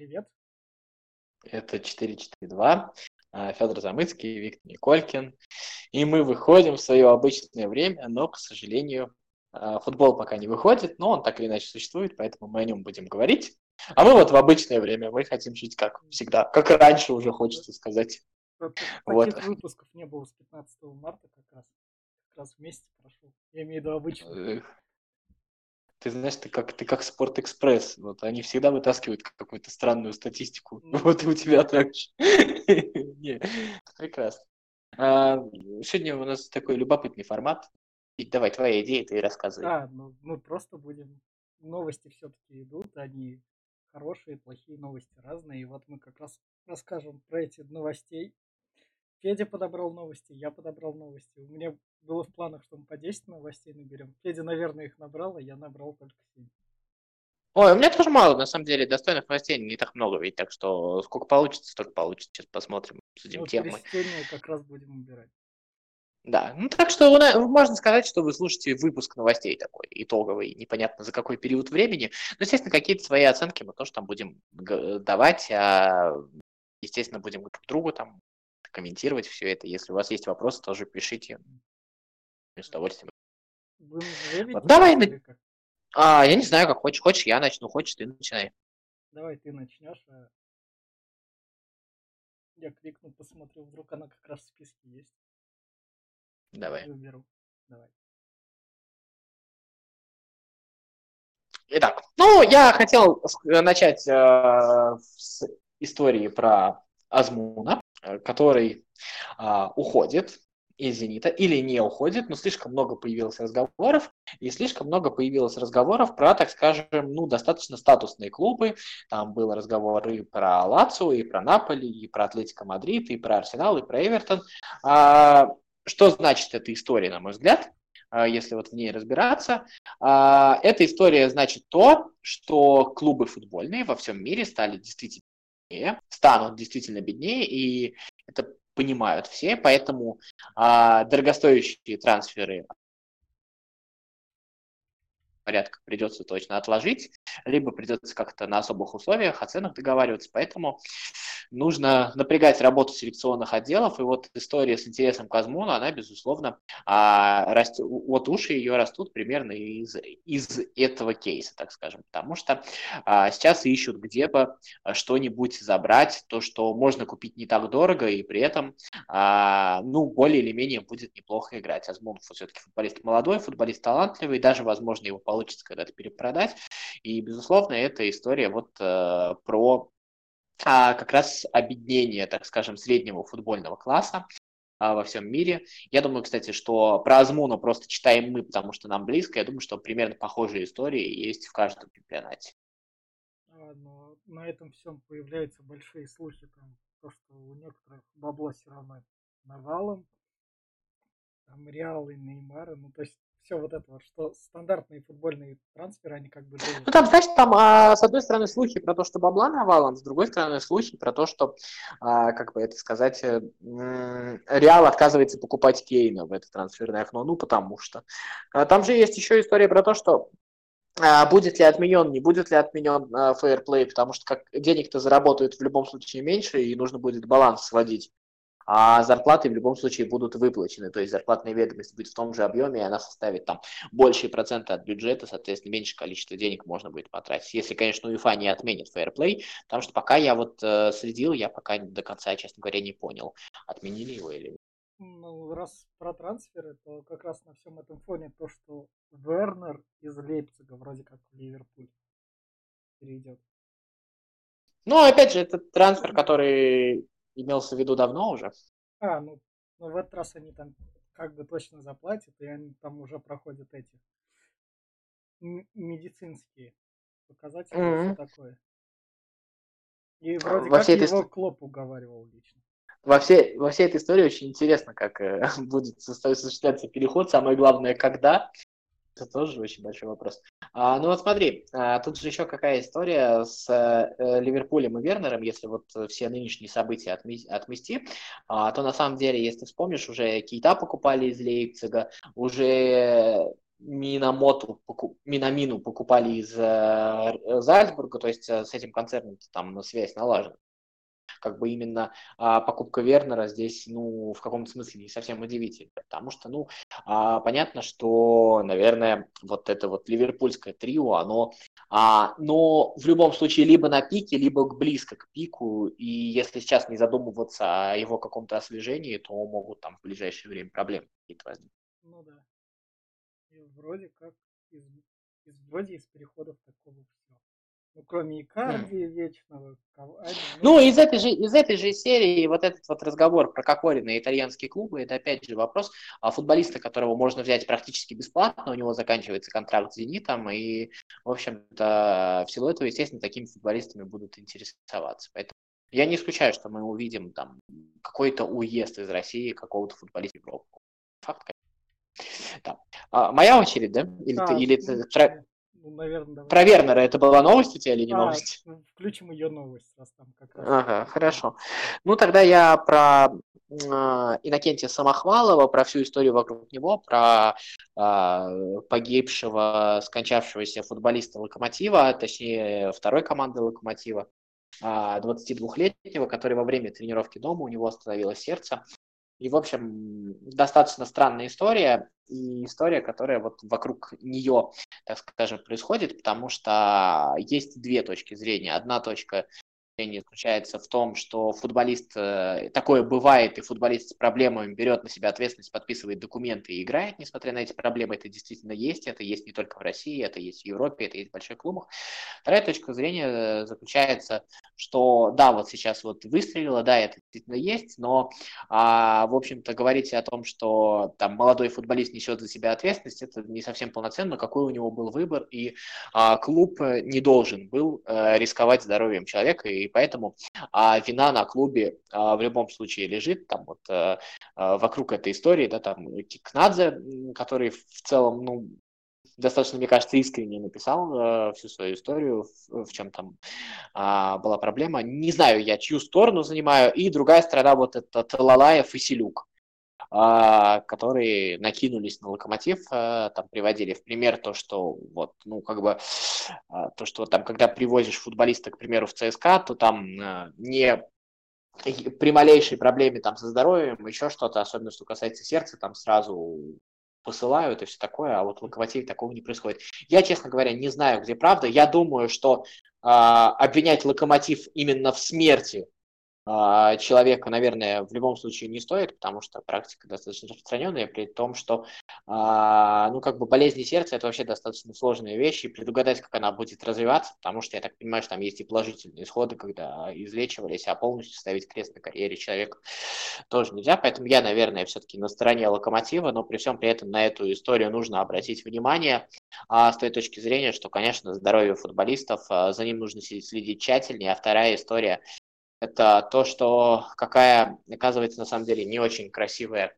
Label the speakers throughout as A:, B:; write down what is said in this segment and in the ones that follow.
A: привет.
B: Это 442. А, Федор Замыцкий, Виктор Николькин. И мы выходим в свое обычное время, но, к сожалению, а, футбол пока не выходит, но он так или иначе существует, поэтому мы о нем будем говорить. А мы вот в обычное время, мы хотим жить как всегда, как раньше уже хочется сказать.
A: Таких
B: Вот.
A: выпусков не было с 15 марта как раз. Как раз вместе прошел. Я имею в виду обычный.
B: Ты знаешь, ты как, ты как Спортэкспресс. Вот они всегда вытаскивают какую-то странную статистику. Вот и у тебя так же. Прекрасно. А, Сегодня у нас такой любопытный формат. И давай, твоя идея, ты рассказывай.
A: А, ну мы просто будем... Новости все-таки идут, они хорошие, плохие новости разные. И вот мы как раз расскажем про эти новостей. Федя подобрал новости, я подобрал новости. У меня было в планах, что мы по 10 новостей наберем. Федя, наверное, их набрал, а я набрал только 7.
B: Ой, у меня тоже мало, на самом деле, достойных новостей не так много, ведь так что сколько получится, столько получится. Сейчас посмотрим, обсудим
A: Вот
B: темы.
A: как раз будем убирать.
B: Да, ну так что можно сказать, что вы слушаете выпуск новостей такой, итоговый, непонятно за какой период времени. Но, естественно, какие-то свои оценки мы тоже там будем давать, а, естественно, будем друг другу там комментировать все это. Если у вас есть вопросы, тоже пишите. С удовольствием. Вот давай на-? А, я не знаю, как хочешь. Хочешь, я начну, хочешь, ты начинай.
A: Давай ты начнешь, а я кликну, посмотрю, вдруг она как раз в списке есть.
B: Давай.
A: Выберу. Давай.
B: Итак, ну, я хотел начать э, с истории про Азмуна, который а, уходит из «Зенита» или не уходит, но слишком много появилось разговоров, и слишком много появилось разговоров про, так скажем, ну, достаточно статусные клубы. Там был разговор и про Лацио, и про Наполи, и про Атлетико Мадрид, и про Арсенал, и про Эвертон. А, что значит эта история, на мой взгляд, а, если вот в ней разбираться? А, Эта история значит то, что клубы футбольные во всем мире стали действительно станут действительно беднее, и это понимают все, поэтому а, дорогостоящие трансферы порядка придется точно отложить, либо придется как-то на особых условиях о ценах договариваться, поэтому нужно напрягать работу селекционных отделов, и вот история с интересом к Азмуну, она, безусловно, а, растет, вот уши ее растут примерно из, из этого кейса, так скажем, потому что а, сейчас ищут, где бы а, что-нибудь забрать, то, что можно купить не так дорого, и при этом, ну, более или менее будет неплохо играть. Азмун все-таки футболист молодой, футболист талантливый, даже, возможно, его получится когда-то перепродать, и, безусловно, эта история вот э, про а, как раз объединение, так скажем, среднего футбольного класса а, во всем мире. Я думаю, кстати, что про Азмуна просто читаем мы, потому что нам близко. Я думаю, что примерно похожие истории есть в каждом чемпионате.
A: А, но на этом всем появляются большие слухи, там, то, что у некоторых бабло все равно навалом, там Реал и Неймара, ну то есть все вот это вот, что стандартные футбольные трансферы, они как бы живут.
B: Ну, там, знаешь, там, а, с одной стороны, слухи про то, что бабла навалом, с другой стороны, слухи про то, что, а, как бы это сказать, э, м, Реал отказывается покупать Кейна в это трансферное окно, ну, потому что. А, там же есть еще история про то, что а, будет ли отменен, не будет ли отменен а, фейерплей, потому что как денег-то заработают в любом случае меньше, и нужно будет баланс сводить. А зарплаты в любом случае будут выплачены, то есть зарплатная ведомость будет в том же объеме, и она составит там большие проценты от бюджета, соответственно, меньше количество денег можно будет потратить. Если, конечно, УЕФА не отменит фейерплей, потому что пока я вот э, следил, я пока до конца, честно говоря, не понял, отменили его или нет.
A: Ну, раз про трансферы, то как раз на всем этом фоне то, что Вернер из Лейпцига вроде как в Ливерпуль перейдет.
B: Ну, опять же, это трансфер, который имелся в виду давно уже.
A: А, ну, ну в этот раз они там как бы точно заплатят, и они там уже проходят эти медицинские показатели
B: Мгм.
A: все такое. И вроде
B: Во
A: как
B: всей этой
A: его
B: ст-
A: Клоп уговаривал лично.
B: Во всей, во всей этой истории очень интересно, как э, будет осуществляться переход, самое главное, когда. Это тоже очень большой вопрос. А, ну вот смотри, а, тут же еще какая история с э, Ливерпулем и Вернером, если вот все нынешние события отме- отмести, а, то на самом деле, если вспомнишь, уже Кейта покупали из Лейпцига, уже Минамоту, Минамину покупали из э, Зальцбурга, то есть э, с этим концерном там связь налажена как бы именно а, покупка Вернера здесь, ну, в каком-то смысле не совсем удивительно, потому что, ну, а, понятно, что, наверное, вот это вот ливерпульское трио, оно, а, но в любом случае либо на пике, либо близко к пику, и если сейчас не задумываться о его каком-то освежении, то могут там в ближайшее время проблемы какие-то возникнуть.
A: Ну да. И вроде как из, из вроде из переходов такого ну, кроме Икарди вечного. Кавани,
B: ну, из этой, же, из этой же серии вот этот вот разговор про Кокорина и итальянские клубы, это опять же вопрос а футболиста, которого можно взять практически бесплатно, у него заканчивается контракт с «Зенитом», и, в общем-то, в силу этого, естественно, такими футболистами будут интересоваться. Поэтому я не исключаю, что мы увидим там какой-то уезд из России какого-то футболиста в Европу. Факт, конечно. Да. А, моя очередь, да? Или,
A: а,
B: ты, или
A: ну,
B: ты,
A: ну, наверное, давай.
B: Про Вернера это была новость у тебя или не
A: А,
B: новость?
A: включим ее новость, раз там как раз.
B: Ага, хорошо. Ну, тогда я про э, Иннокентия Самохвалова, про всю историю вокруг него, про э, погибшего, скончавшегося футболиста Локомотива, точнее, второй команды Локомотива, э, 22-летнего, который во время тренировки дома у него остановилось сердце. И, в общем, достаточно странная история, и история, которая вот вокруг нее, так скажем, происходит, потому что есть две точки зрения. Одна точка зрения заключается в том, что футболист, э, такое бывает, и футболист с проблемами берет на себя ответственность, подписывает документы и играет, несмотря на эти проблемы, это действительно есть, это есть не только в России, это есть в Европе, это есть в больших клубах. Вторая точка зрения э, заключается, что да, вот сейчас вот выстрелило, да, это действительно есть, но, а, в общем-то, говорить о том, что там молодой футболист несет за себя ответственность, это не совсем полноценно, какой у него был выбор, и а, клуб не должен был рисковать здоровьем человека, и поэтому а, вина на клубе а, в любом случае лежит там вот а, вокруг этой истории, да, там Кикнадзе, который в целом, ну, достаточно, мне кажется, искренне написал э, всю свою историю, в, в чем там э, была проблема. Не знаю я, чью сторону занимаю. И другая сторона, вот это Талалаев и Селюк. А, которые накинулись на локомотив, а, там приводили в пример то, что вот, ну, как бы, а, то, что там, когда привозишь футболиста, к примеру, в ЦСКА, то там не при малейшей проблеме там со здоровьем, еще что-то, особенно что касается сердца, там сразу посылают и все такое, а вот в Локомотиве такого не происходит. Я, честно говоря, не знаю, где правда. Я думаю, что э, обвинять Локомотив именно в смерти человека, наверное, в любом случае не стоит, потому что практика достаточно распространенная, при том, что, а, ну, как бы болезни сердца – это вообще достаточно сложная вещь, и предугадать, как она будет развиваться, потому что, я так понимаю, что там есть и положительные исходы, когда излечивались, а полностью ставить крест на карьере человека тоже нельзя, поэтому я, наверное, все-таки на стороне локомотива, но при всем при этом на эту историю нужно обратить внимание, а, с той точки зрения, что, конечно, здоровье футболистов, а, за ним нужно следить тщательнее, а вторая история это то, что какая, оказывается, на самом деле не очень красивая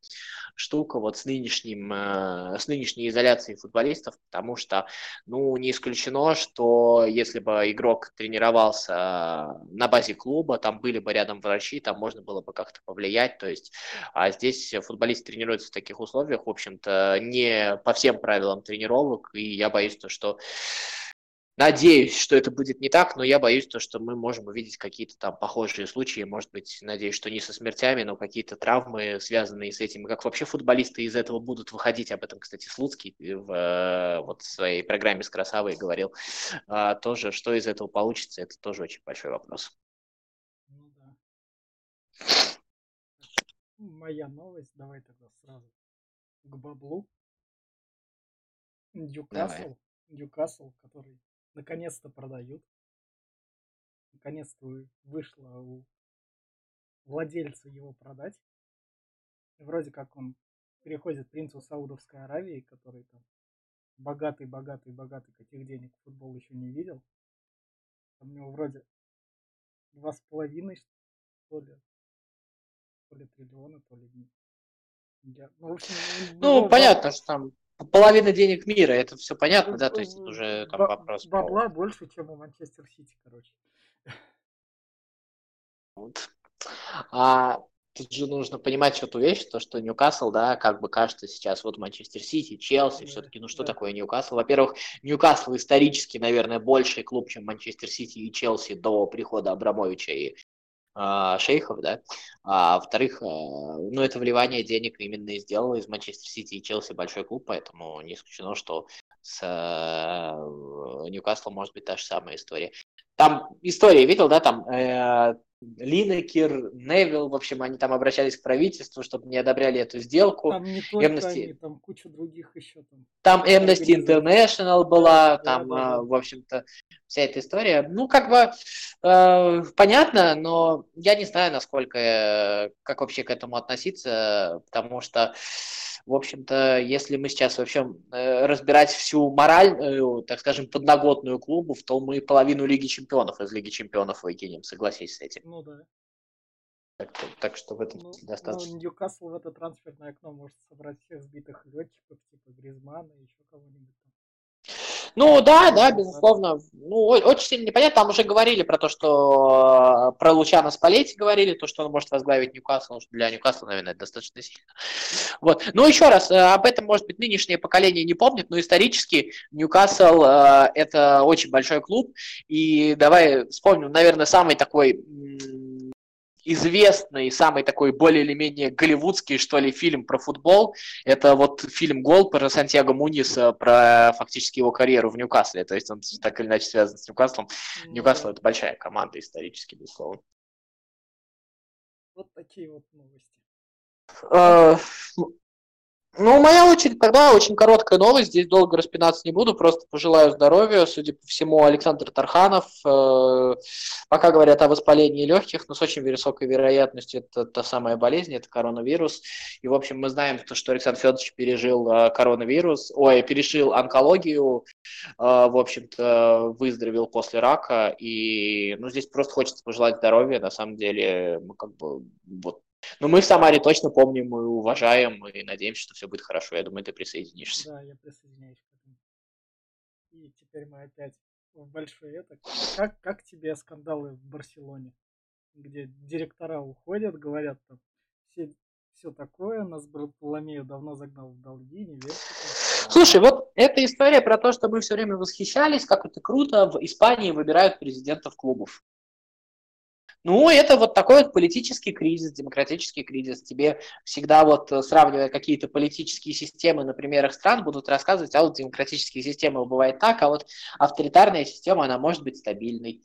B: штука вот с, нынешним, э, с нынешней изоляцией футболистов, потому что, ну, не исключено, что если бы игрок тренировался на базе клуба, там были бы рядом врачи, там можно было бы как-то повлиять, то есть, а здесь футболист тренируется в таких условиях, в общем-то, не по всем правилам тренировок, и я боюсь, то, что Надеюсь, что это будет не так, но я боюсь, то, что мы можем увидеть какие-то там похожие случаи. Может быть, надеюсь, что не со смертями, но какие-то травмы, связанные с этим. как вообще футболисты из этого будут выходить. Об этом, кстати, Слуцкий в э, вот, в своей программе с Красавой говорил. А, тоже, что из этого получится, это тоже очень большой вопрос.
A: Ну да. Моя новость, давай тогда сразу к баблу. Ньюкасл, Ньюкасл, который наконец-то продают. Наконец-то вышло у владельца его продать. Вроде как он переходит принцу Саудовской Аравии, который там богатый, богатый, богатый, каких денег футбол еще не видел. Там у него вроде два с половиной, что ли, то ли триллиона, то ли.
B: Я, ну, в общем, ну, понятно, что там половина денег мира, это все понятно, да, то есть это уже там вопрос.
A: Бабла про... больше, чем у Манчестер Сити, короче.
B: Вот. А, тут же нужно понимать что-то вещь, то, что Ньюкасл, да, как бы кажется сейчас, вот Манчестер Сити, Челси, все-таки, ну что да. такое Ньюкасл? Во-первых, Ньюкасл исторически, наверное, больший клуб, чем Манчестер Сити и Челси до прихода Абрамовича и шейхов, да, а во-вторых, э, ну, это вливание денег именно и сделало из Манчестер Сити и Челси большой клуб, поэтому не исключено, что с э, Ньюкаслом может быть та же самая история. Там история, видел, да, там э, Линекер, Невилл, в общем, они там обращались к правительству, чтобы не одобряли эту сделку.
A: Там не только Amnesty... они, там куча других еще. Там,
B: там Amnesty International была, да, там, да, да, в общем-то, вся эта история. Ну, как бы, э, понятно, но я не знаю, насколько, э, как вообще к этому относиться, потому что в общем-то, если мы сейчас вообще э, разбирать всю моральную, так скажем, подноготную клубов, то мы половину Лиги Чемпионов из Лиги Чемпионов выкинем, согласись с этим.
A: Ну да.
B: Так, так что в этом
A: ну,
B: достаточно.
A: Ну, Ньюкасл в это трансферное окно может собрать всех сбитых летчиков, типа Гризмана и еще кого-нибудь.
B: Ну да, да, безусловно. Ну, очень сильно непонятно. Там уже говорили про то, что э, про Лучана Спалетти говорили, то, что он может возглавить Ньюкасл. Для Ньюкасла, наверное, это достаточно сильно. Вот. Ну, еще раз, э, об этом, может быть, нынешнее поколение не помнит, но исторически Ньюкасл э, это очень большой клуб. И давай вспомним, наверное, самый такой известный, самый такой более или менее голливудский, что ли, фильм про футбол. Это вот фильм «Гол» про Сантьяго Муниса, про фактически его карьеру в Ньюкасле. То есть он так или иначе связан с Ньюкаслом. Ньюкасл – это большая команда исторически, безусловно.
A: Вот такие вот новости.
B: Ну, моя очередь тогда очень короткая новость. Здесь долго распинаться не буду, просто пожелаю здоровья. Судя по всему, Александр Тарханов, э, пока говорят о воспалении легких, но с очень высокой вероятностью это та самая болезнь, это коронавирус. И, в общем, мы знаем, что Александр Федорович пережил э, коронавирус, ой, пережил онкологию, э, в общем-то, выздоровел после рака. И, ну, здесь просто хочется пожелать здоровья. На самом деле, мы как бы вот но мы в Самаре точно помним и уважаем, и надеемся, что все будет хорошо. Я думаю, ты присоединишься.
A: Да, я присоединяюсь к этому. И теперь мы опять в большой это. Как, как тебе скандалы в Барселоне? Где директора уходят, говорят там все, все такое, нас Бартоломею давно загнал в долги, не верьте.
B: Слушай, вот эта история про то, что мы все время восхищались, как это круто, в Испании выбирают президентов клубов. Ну, это вот такой вот политический кризис, демократический кризис. Тебе всегда вот э, сравнивая какие-то политические системы на примерах стран, будут рассказывать, а вот демократические системы бывает так, а вот авторитарная система, она может быть стабильной.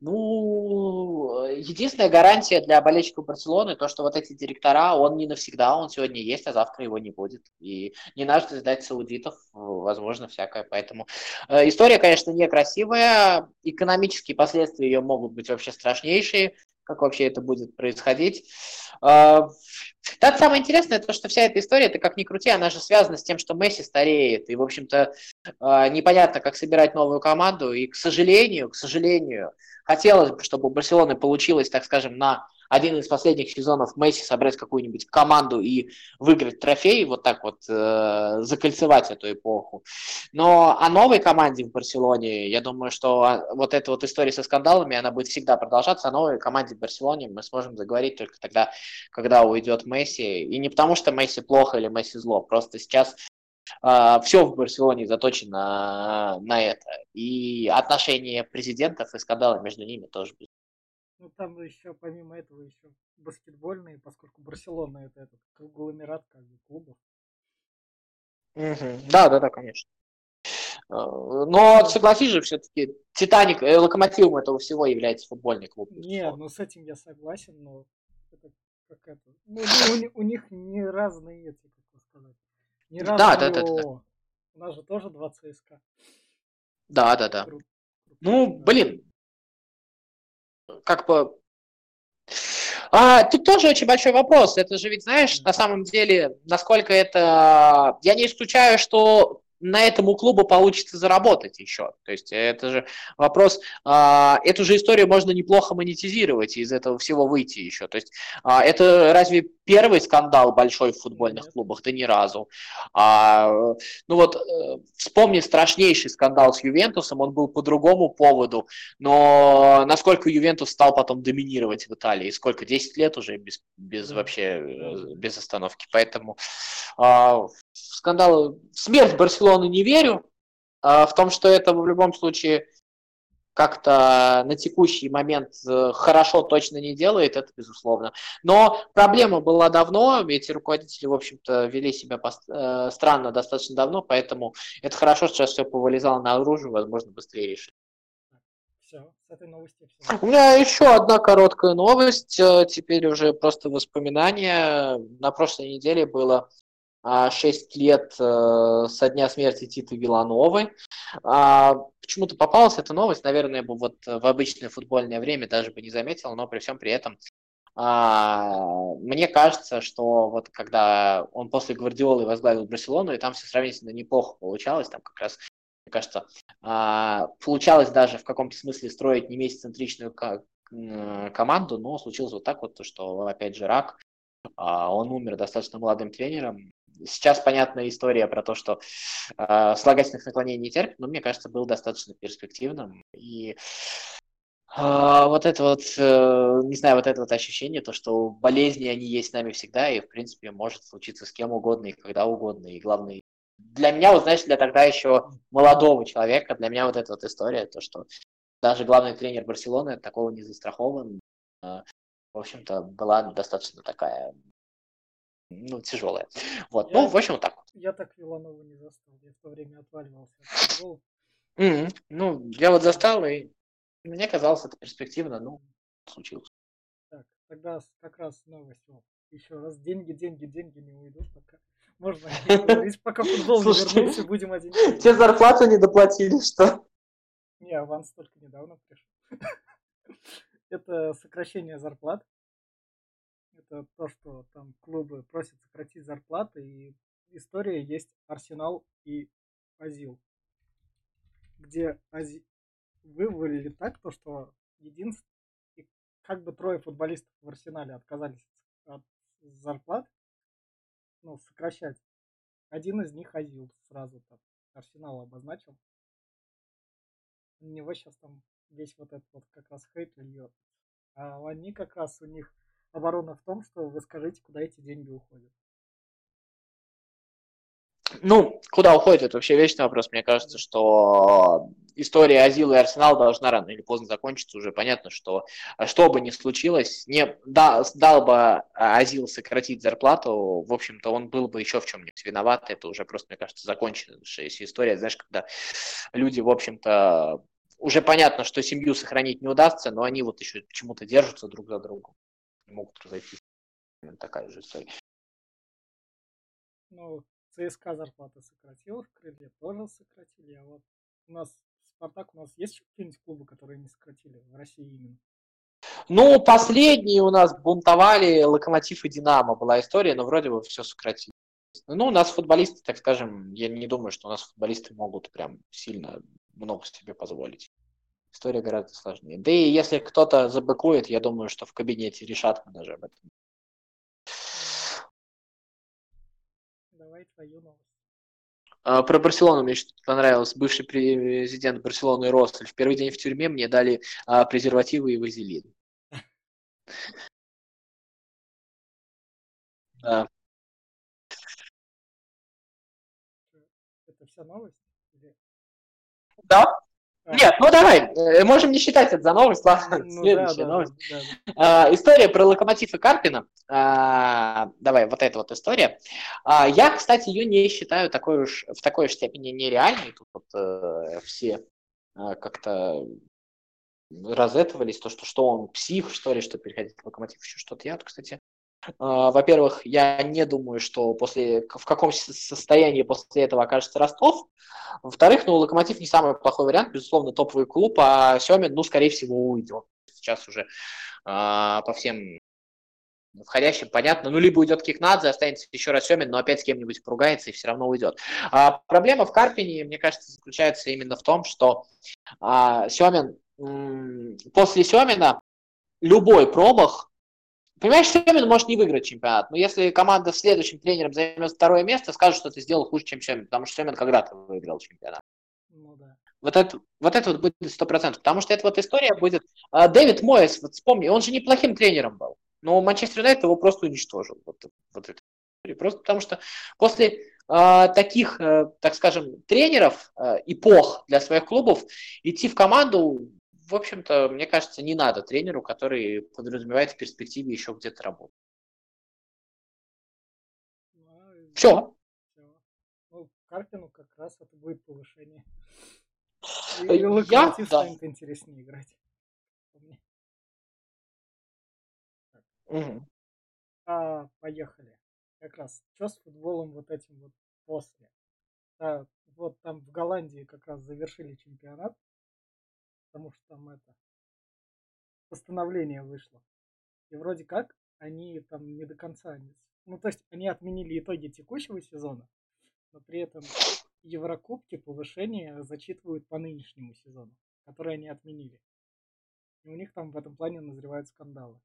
B: Ну, единственная гарантия для болельщиков Барселоны, то, что вот эти директора, он не навсегда, он сегодня есть, а завтра его не будет. И не надо ждать саудитов, возможно, всякое. Поэтому э, история, конечно, некрасивая, экономические последствия ее могут быть вообще страшнейшие, как вообще это будет происходить. А, так самое интересное, то, что вся эта история, это как ни крути, она же связана с тем, что Месси стареет, и, в общем-то, а, непонятно, как собирать новую команду, и, к сожалению, к сожалению, хотелось бы, чтобы у Барселоны получилось, так скажем, на один из последних сезонов Месси собрать какую-нибудь команду и выиграть трофей, вот так вот э, закольцевать эту эпоху. Но о новой команде в Барселоне, я думаю, что а, вот эта вот история со скандалами, она будет всегда продолжаться. О новой команде в Барселоне мы сможем заговорить только тогда, когда уйдет Месси. И не потому, что Месси плохо или Месси зло, просто сейчас Uh, а, все в Барселоне заточено на это. И отношения президентов и скандалы между ними тоже
A: ну, там еще, помимо этого, еще баскетбольные, поскольку Барселона это этот конгломерат как бы клубов.
B: Угу. Да, да, да, конечно. А, но согласись же, все-таки Титаник, э, локомотивом этого всего является футбольный клуб.
A: Не, ну с этим я согласен, но это как это. Ну, ну у, у них не разные эти, как сказать. Не разные да, да, да, да, да. У нас же тоже два ЦСКА.
B: Да, да, да. Ну, блин, как бы... А, тут тоже очень большой вопрос. Это же ведь, знаешь, на самом деле, насколько это... Я не исключаю, что на этом у клуба получится заработать еще. То есть это же вопрос, а, эту же историю можно неплохо монетизировать и из этого всего выйти еще. То есть а, это разве первый скандал большой в футбольных клубах? Да ни разу. А, ну вот э, вспомни страшнейший скандал с Ювентусом, он был по другому поводу, но насколько Ювентус стал потом доминировать в Италии, сколько, 10 лет уже без, без вообще, э, без остановки. Поэтому а, скандал, смерть Барселоны не верю, а в том, что это в любом случае как-то на текущий момент э, хорошо точно не делает, это безусловно. Но проблема была давно, эти руководители, в общем-то, вели себя э, странно достаточно давно, поэтому это хорошо, что сейчас все повылезало наружу, возможно, быстрее решить. Все, с этой новости все. У меня еще одна короткая новость, э, теперь уже просто воспоминания. На прошлой неделе было 6 лет э, со дня смерти Титы Вилановой. А, почему-то попалась эта новость, наверное, бы вот в обычное футбольное время даже бы не заметил, но при всем при этом а, мне кажется, что вот когда он после Гвардиолы возглавил Барселону, и там все сравнительно неплохо получалось, там как раз, мне кажется, а, получалось даже в каком-то смысле строить не месяцентричную команду, но случилось вот так вот, что опять же рак, он умер достаточно молодым тренером, Сейчас понятная история про то, что э, слагательных наклонений не терпит, но мне кажется, был достаточно перспективным. И э, вот это вот, э, не знаю, вот это вот ощущение, то, что болезни, они есть с нами всегда, и, в принципе, может случиться с кем угодно и когда угодно. И главное, для меня, вот, знаешь, для тогда еще молодого человека, для меня вот эта вот история, то, что даже главный тренер Барселоны такого не застрахован, э, в общем-то, была достаточно такая ну, тяжелая. Вот, я, ну, в общем, вот так вот.
A: Я так Виланову не застал, я в то время отваливался от
B: Mm-hmm. Ну, я вот застал, и мне казалось это перспективно, ну, случилось.
A: Так, тогда как раз новость. Вот. Еще раз, деньги, деньги, деньги не уйдут пока. Можно говорить, пока футбол не вернулся, будем один.
B: Тебе зарплату не доплатили, что?
A: Не, аванс только недавно пришел. Это сокращение зарплат это то, что там клубы просят сократить зарплаты, и история есть Арсенал и Азил, где Ази... вывалили так, то, что единственное, как бы трое футболистов в Арсенале отказались от зарплат, ну, сокращать. Один из них Азил сразу там Арсенал обозначил. У него сейчас там весь вот этот вот как раз хейт льет. А они как раз у них оборона в том, что вы скажите, куда эти деньги уходят.
B: Ну, куда уходит, это вообще вечный вопрос. Мне кажется, что история Азила и Арсенал должна рано или поздно закончиться. Уже понятно, что что бы ни случилось, не, да, дал бы Азил сократить зарплату, в общем-то, он был бы еще в чем-нибудь виноват. Это уже просто, мне кажется, законченная история. Знаешь, когда люди, в общем-то, уже понятно, что семью сохранить не удастся, но они вот еще почему-то держатся друг за другом могут разойтись. Такая же история.
A: Ну, ЦСКА зарплата сократила, в Крылья тоже сократили, а вот у нас Спартак, у нас есть какие-нибудь клубы, которые не сократили в России именно?
B: Ну, последние у нас бунтовали Локомотив и Динамо была история, но вроде бы все сократили. Ну, у нас футболисты, так скажем, я не думаю, что у нас футболисты могут прям сильно много себе позволить история гораздо сложнее. Да и если кто-то забыкует, я думаю, что в кабинете решат мы даже об этом.
A: Давай твою новость.
B: А, про Барселону мне что-то понравилось. Бывший президент Барселоны Росль. В первый день в тюрьме мне дали а, презервативы и вазелин. Да.
A: Это вся новость?
B: Да, нет, ну давай, э, можем не считать это за новость, ладно, ну, следующая да, новость. Да, да. А, история про Локомотив и Карпина, а, давай, вот эта вот история. А, я, кстати, ее не считаю такой уж, в такой уж степени нереальной, тут вот э, все э, как-то разэтовались, то, что, что он псих, что ли, что переходит в Локомотив, еще что-то. Я, кстати, во-первых, я не думаю, что после, в каком состоянии после этого окажется Ростов. Во-вторых, ну, Локомотив не самый плохой вариант, безусловно, топовый клуб, а Семин, ну, скорее всего, уйдет. Сейчас уже а, по всем входящим понятно, ну, либо уйдет Кикнадзе, останется еще раз Семин, но опять с кем-нибудь поругается и все равно уйдет. А, проблема в Карпине, мне кажется, заключается именно в том, что а, Семин, м- после Семина любой промах, понимаешь, Семин может не выиграть чемпионат, но если команда с следующим тренером займет второе место, скажут, что ты сделал хуже, чем Семин, потому что Семин когда-то выиграл чемпионат. Ну, да. Вот это, вот это вот будет сто процентов, потому что эта вот история будет... А, Дэвид Моэс, вот вспомни, он же неплохим тренером был. Но Манчестер Юнайтед его просто уничтожил. Вот, вот это. Просто потому что после э, таких, э, так скажем, тренеров, э, эпох для своих клубов, идти в команду, в общем-то, мне кажется, не надо тренеру, который подразумевает в перспективе еще где-то работать.
A: Ну, Все. Ну, Карпину как раз это будет повышение. И Я, да. станет интереснее играть. Угу. А, поехали. Как раз, что с футболом вот этим вот после? Да, вот там в Голландии как раз завершили чемпионат, потому что там это постановление вышло. И вроде как они там не до конца, ну то есть они отменили итоги текущего сезона, но при этом Еврокубки повышение зачитывают по нынешнему сезону, который они отменили. И у них там в этом плане назревают скандалы.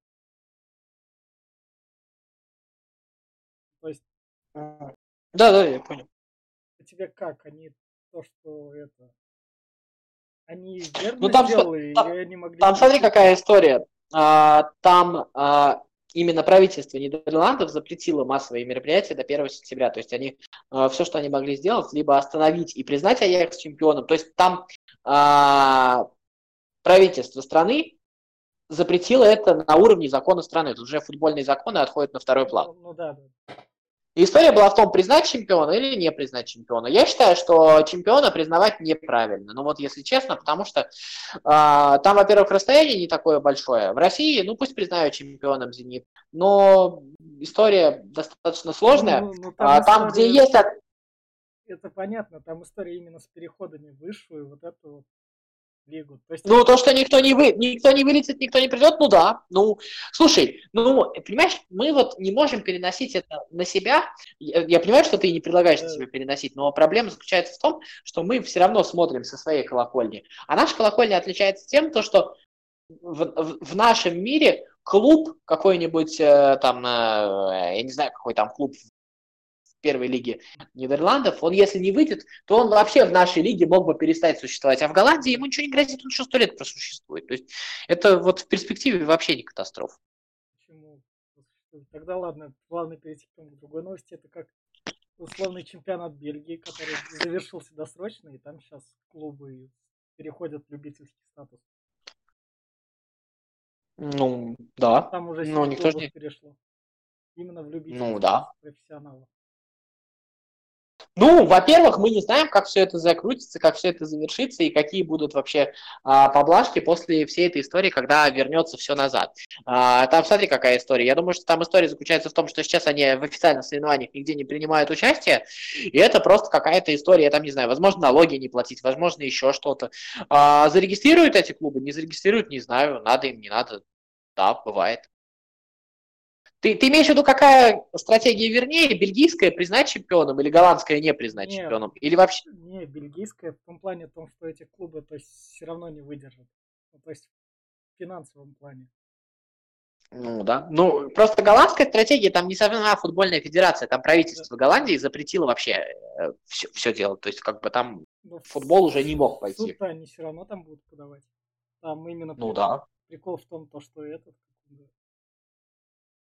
A: То есть...
B: Да, да, я понял.
A: А тебе как? Они то, что это... Они верно ну, там, сделали, там, или они могли...
B: Там смотри, какая история. А, там а, именно правительство Нидерландов запретило массовые мероприятия до 1 сентября. То есть они а, все, что они могли сделать, либо остановить и признать Аякс чемпионом. То есть там а, правительство страны запретило это на уровне закона страны. Тут уже футбольные законы отходят на второй план. Ну, ну да, да. И история была в том, признать чемпиона или не признать чемпиона. Я считаю, что чемпиона признавать неправильно. Ну вот, если честно, потому что э, там, во-первых, расстояние не такое большое. В России, ну пусть признают чемпионом «Зенит», но история достаточно сложная. Ну, ну, там, а, там история... где есть...
A: Это понятно, там история именно с переходами в высшую, вот это вот
B: лигу. То есть... Ну, то, что никто не, вы, никто не вылетит, никто не придет, ну да. Ну, слушай, ну, понимаешь, мы вот не можем переносить это на себя. Я, я понимаю, что ты не предлагаешь на себя переносить, но проблема заключается в том, что мы все равно смотрим со своей колокольни. А наша колокольня отличается тем, то, что в, в, в нашем мире клуб какой-нибудь э, там, э, я не знаю, какой там клуб первой лиги Нидерландов, он если не выйдет, то он вообще в нашей лиге мог бы перестать существовать. А в Голландии ему ничего не грозит, он еще сто лет просуществует. То есть это вот в перспективе вообще не катастрофа.
A: Почему? Тогда ладно, плавно перейти к другой новости. Это как условный чемпионат Бельгии, который завершился досрочно, и там сейчас клубы переходят в любительский статус.
B: Ну, да.
A: Там уже Но никто же не... перешло. Именно в любительский
B: ну, да.
A: профессионалов.
B: Ну, во-первых, мы не знаем, как все это закрутится, как все это завершится и какие будут вообще а, поблажки после всей этой истории, когда вернется все назад. А, там, смотри, какая история. Я думаю, что там история заключается в том, что сейчас они в официальных соревнованиях нигде не принимают участие, и это просто какая-то история, я там не знаю, возможно, налоги не платить, возможно, еще что-то. А, зарегистрируют эти клубы, не зарегистрируют, не знаю, надо им, не надо. Да, бывает. Ты, ты имеешь в виду, какая стратегия вернее, бельгийская признать чемпионом или голландская не признать не, чемпионом? Или вообще...
A: Не, бельгийская в том плане, в том, что эти клубы то есть, все равно не выдержат. Ну, то есть в финансовом плане.
B: Ну да. Ну, просто голландская стратегия, там не сама футбольная федерация, там правительство да. Голландии запретило вообще все, э, все делать. То есть, как бы там Но футбол уже не мог пойти.
A: Суд они все равно там будут подавать. Там именно
B: ну, прикол, да.
A: прикол в том, то, что этот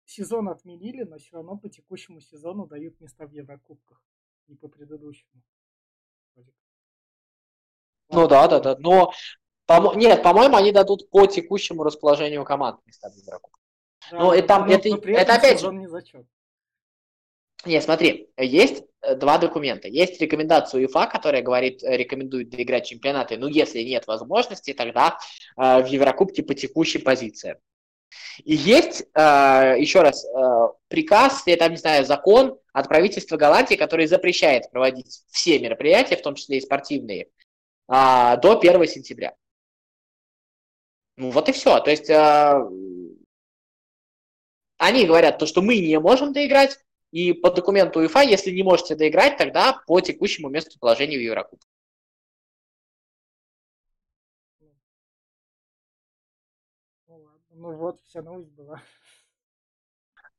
A: сезон отменили, но все равно по текущему сезону дают места в Еврокубках, не по предыдущему.
B: Ну да, да, да. Но по нет, по-моему, они дадут по текущему расположению команд места в Еврокубках. Да, ну, это, там, это, это опять же...
A: не зачет.
B: Не, смотри, есть э, два документа. Есть рекомендация УЕФА, которая говорит, э, рекомендует играть чемпионаты. Ну, если нет возможности, тогда э, в Еврокубке по текущей позиции. И есть, э, еще раз, э, приказ, я там не знаю, закон от правительства Голландии, который запрещает проводить все мероприятия, в том числе и спортивные, а, до 1 сентября. Ну вот и все. То есть э, Они говорят то, что мы не можем доиграть, и по документу УЕФА, если не можете доиграть, тогда по текущему месту положения в Еврокубке.
A: Ну вот, вся новость была.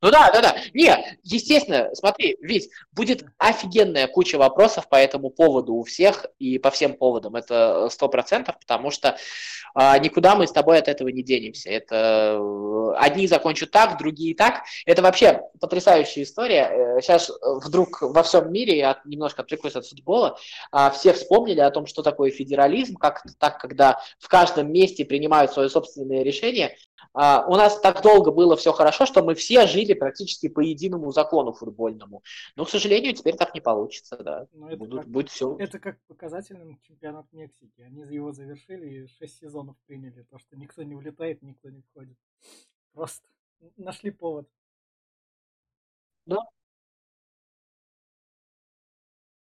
B: Ну да, да, да. Не, естественно, смотри, ведь будет офигенная куча вопросов по этому поводу у всех и по всем поводам. Это сто процентов, потому что а, никуда мы с тобой от этого не денемся. Это э, одни закончат так, другие так. Это вообще потрясающая история. Сейчас э, вдруг во всем мире, я немножко отвлекусь от футбола, а, все вспомнили о том, что такое федерализм, как так, когда в каждом месте принимают свое собственное решение. А, у нас так долго было все хорошо, что мы все жили практически по единому закону футбольному. Но, к сожалению, теперь так не получится, да.
A: Ну, это,
B: Будут,
A: как,
B: будет все.
A: это как показательный чемпионат Мексики. Они его завершили и шесть сезонов приняли. То, что никто не улетает, никто не входит. Просто нашли повод.
B: Да.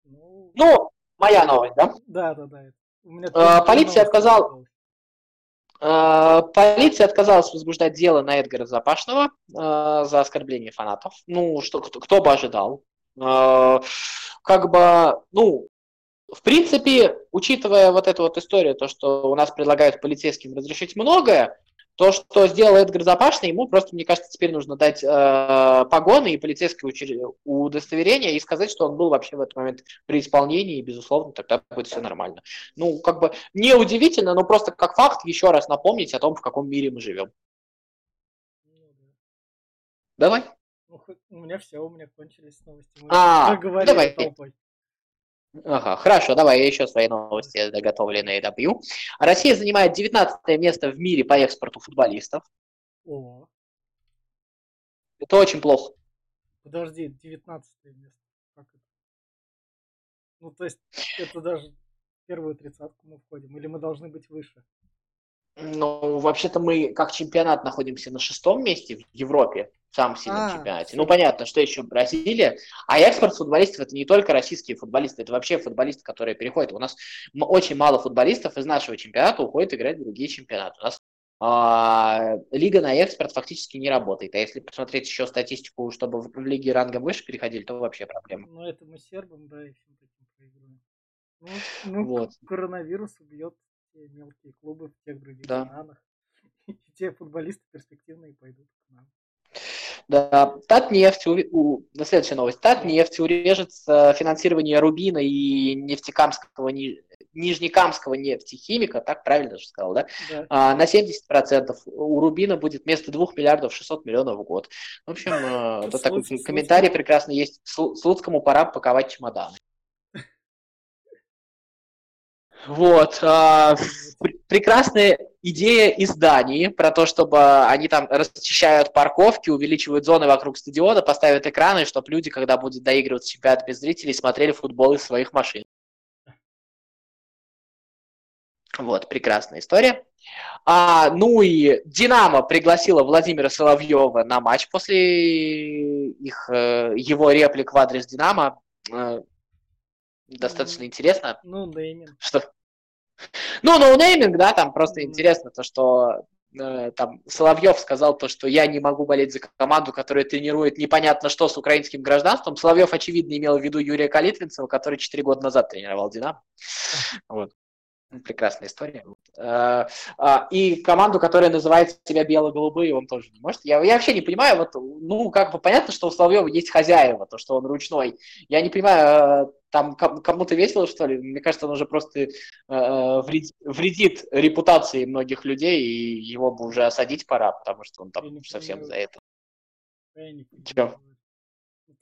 A: Ну,
B: Ну, моя новость, да?
A: да, да, да. У меня тоже
B: полиция отказала- Полиция отказалась возбуждать дело на Эдгара Запашного а, за оскорбление фанатов. Ну, что, кто, кто бы ожидал. А, Как бы, ну, в принципе, учитывая вот эту вот историю, то, что у нас предлагают полицейским разрешить многое, то, что сделал Эдгар Запашный, ему просто, мне кажется, теперь нужно дать э, погоны и полицейское удостоверение и сказать, что он был вообще в этот момент при исполнении, и, безусловно, тогда будет все нормально. Ну, как бы не удивительно, но просто как факт еще раз напомнить о том, в каком мире мы живем.
A: Ну, да.
B: Давай.
A: Ну, у меня все, у меня кончились новости. Мы
B: А, давай.
A: толпой.
B: Ага, хорошо, давай я еще свои новости заготовленные добью. Россия занимает 19 место в мире по экспорту футболистов.
A: О,
B: Это очень плохо.
A: подожди, 19 место. Как это? Ну, то есть, это даже первую тридцатку мы входим. Или мы должны быть выше?
B: Ну, вообще-то мы как чемпионат находимся на шестом месте в Европе, в самом сильном
A: А,
B: чемпионате. Ну, понятно, что еще Бразилия. А экспорт футболистов это не только российские футболисты, это вообще футболисты, которые переходят. У нас очень мало футболистов из нашего чемпионата уходят играть в другие чемпионаты. У нас а, лига на экспорт фактически не работает. А если посмотреть еще статистику, чтобы в, лиге рангом выше переходили, то вообще проблема.
A: Ну, это мы сербам, да, и всем таким проигрываем. Ну, ну
B: Вот.
A: коронавирус убьет те мелкие клубы в тех других
B: Да.
A: странах. И те футболисты перспективные пойдут к нам.
B: Да, Татнефть, у, на следующая новость. Татнефть урежет финансирование Рубина и нефтекамского, Ни- Нижнекамского нефтехимика, так правильно же сказал, да?
A: Да.
B: А, на 70%. У Рубина будет вместо 2 миллиардов 600 миллионов в год. В общем, э, тут такой
A: Слуц-
B: комментарий прекрасный есть. Слу- Слуцкому пора паковать чемоданы. Вот. а, пр- прекрасная идея из Дании про то, чтобы они там расчищают парковки, увеличивают зоны вокруг стадиона, поставят экраны, чтобы люди, когда будет доигрываться чемпионат без зрителей, смотрели футбол из своих машин. Вот, прекрасная история. А, ну и Динамо пригласила Владимира Соловьева на матч после их, э, его реплик в адрес Динамо. Э, достаточно
A: Мгм.
B: интересно.
A: Ну, нейминг.
B: Что? Ну, ноунейминг, да, там просто интересно то, что э, там Соловьев сказал то, что я не могу болеть за команду, которая тренирует непонятно что с украинским гражданством. Соловьев, очевидно, имел в виду Юрия Калитвинцева, который 4 года назад тренировал «Динамо». Вот. Прекрасная история. Э, а, И команду, которая называет себя бело-голубые, он тоже не может. Я, я вообще не понимаю, вот, ну, как бы понятно, что у Соловьева есть хозяева, то, что он ручной. Я не понимаю, э, там ком- кому-то весело, что ли? Мне кажется, он уже просто э, вред- вредит репутации многих людей, и его бы уже осадить пора, потому что он
A: Я
B: там
A: не
B: совсем за это.
A: Я понимаю.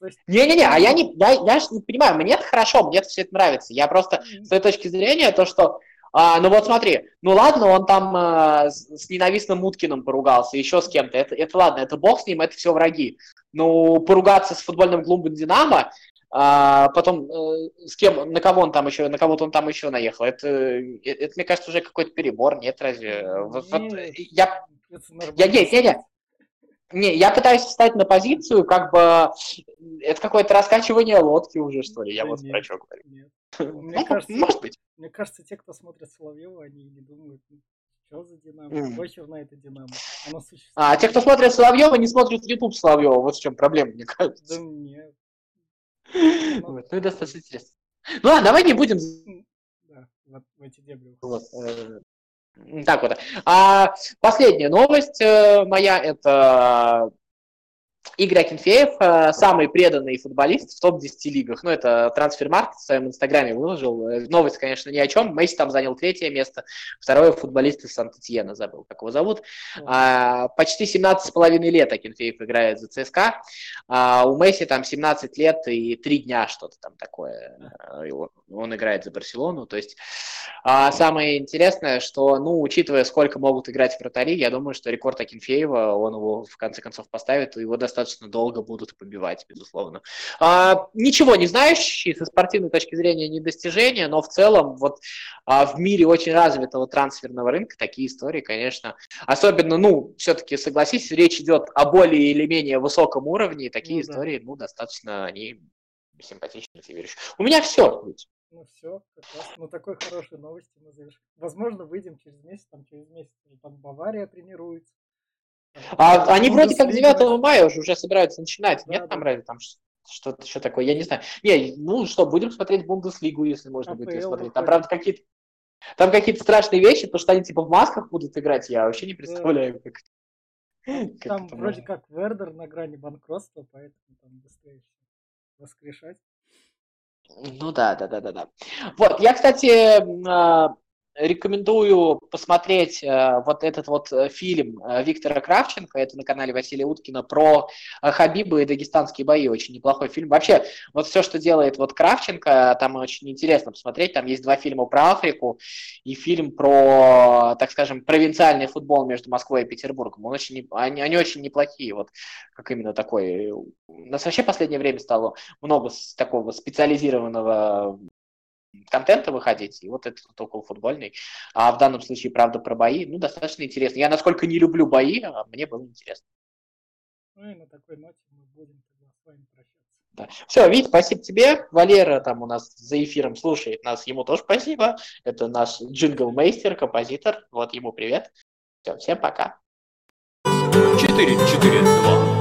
A: Ну,
B: Не-не-не, а я не, я, я ж не понимаю, мне это хорошо, мне это все это нравится. Я просто с той точки зрения, то, что, а, ну вот смотри, ну ладно, он там а, с, ненавистным Уткиным поругался, еще с кем-то, это, это ладно, это бог с ним, это все враги. Ну, поругаться с футбольным клубом Динамо, а, потом э, с кем, на кого он там еще, на кого-то он там еще наехал, это, э, это, мне кажется, уже какой-то перебор, нет, разве? Вот- вот
A: Нет,
B: я
A: это
B: я
A: нормально.
B: не, не, не. Не, я пытаюсь встать на позицию, как бы это какое-то раскачивание лодки уже, что ли. Я
A: Да
B: вот
A: нет,
B: про что говорю.
A: нет.
B: Ну,
A: Мне кажется,
B: может быть.
A: мне кажется, те, кто смотрит Соловьева, они не думают, ну, Что за Динамо? Mm. Похер на это Динамо.
B: Оно существует. А, те, кто смотрит Соловьева, не смотрят YouTube Соловьева. Вот в чем проблема, мне кажется.
A: Да нет.
B: Вот. Ну достаточно интересно. Ну ладно, давай не будем...
A: Да, вот в эти дебри.
B: Вот. Э, так вот. А последняя новость э, моя, это Игорь Акинфеев, э, самый преданный футболист в топ-10 лигах. Ну, это трансфермаркет в своем инстаграме выложил. Э, новость, конечно, ни о чем. Месси там занял третье место. Второе футболист из Сант-Этьена, забыл, как его зовут. А, почти 17,5 лет Акинфеев играет за ЦСКА. А, у Месси там 17 лет и 3 дня что-то там такое. Э, он играет за Барселону. То есть а, самое интересное, что, ну, учитывая, сколько могут играть вратари, я думаю, что рекорд Акинфеева, он его в конце концов поставит, его достаточно достаточно долго будут побивать, безусловно. А, ничего не знающий со спортивной точки зрения не достижение, но в целом вот а, в мире очень развитого трансферного рынка такие истории, конечно, особенно, ну, все-таки согласись, речь идет о более или менее высоком уровне, и такие ну, истории, да. ну, достаточно они симпатичны, ты веришь. У меня все.
A: Ну все, как раз на такой хорошей новости мы завершим. Возможно, выйдем через месяц, там через месяц там Бавария тренируется.
B: А они вроде как 9 мая уже, уже собираются начинать. Да, Нет да. там разве там что-то еще такое? Я не знаю. Не, ну что, будем смотреть Бундеслигу, если можно АПЛ будет ее смотреть. Там, правда, какие-то там какие-то страшные вещи, потому что они типа в масках будут играть, я вообще не представляю, как,
A: как Там вроде можно. как Вердер на грани банкротства, поэтому там быстрее воскрешать.
B: Ну да, да, да, да, да. Вот, я, кстати, а, рекомендую посмотреть э, вот этот вот э, фильм э, Виктора Кравченко, это на канале Василия Уткина, про э, Хабиба и дагестанские бои, очень неплохой фильм. Вообще, вот все, что делает вот Кравченко, там очень интересно посмотреть, там есть два фильма про Африку и фильм про, так скажем, провинциальный футбол между Москвой и Петербургом. Он очень, они, они очень неплохие, вот как именно такой. У нас вообще в последнее время стало много такого специализированного контента выходить, и вот этот вот около футбольный. А в данном случае, правда, про бои, ну, достаточно интересно. Я насколько не люблю бои, а мне было интересно.
A: Ну и на такой ноте мы будем тогда с вами прощаться.
B: Да. Все, Вить, спасибо тебе. Валера там у нас за эфиром слушает нас, ему тоже спасибо. Это наш джингл-мейстер, композитор. Вот ему привет. Все, всем пока. 4, 4, 2.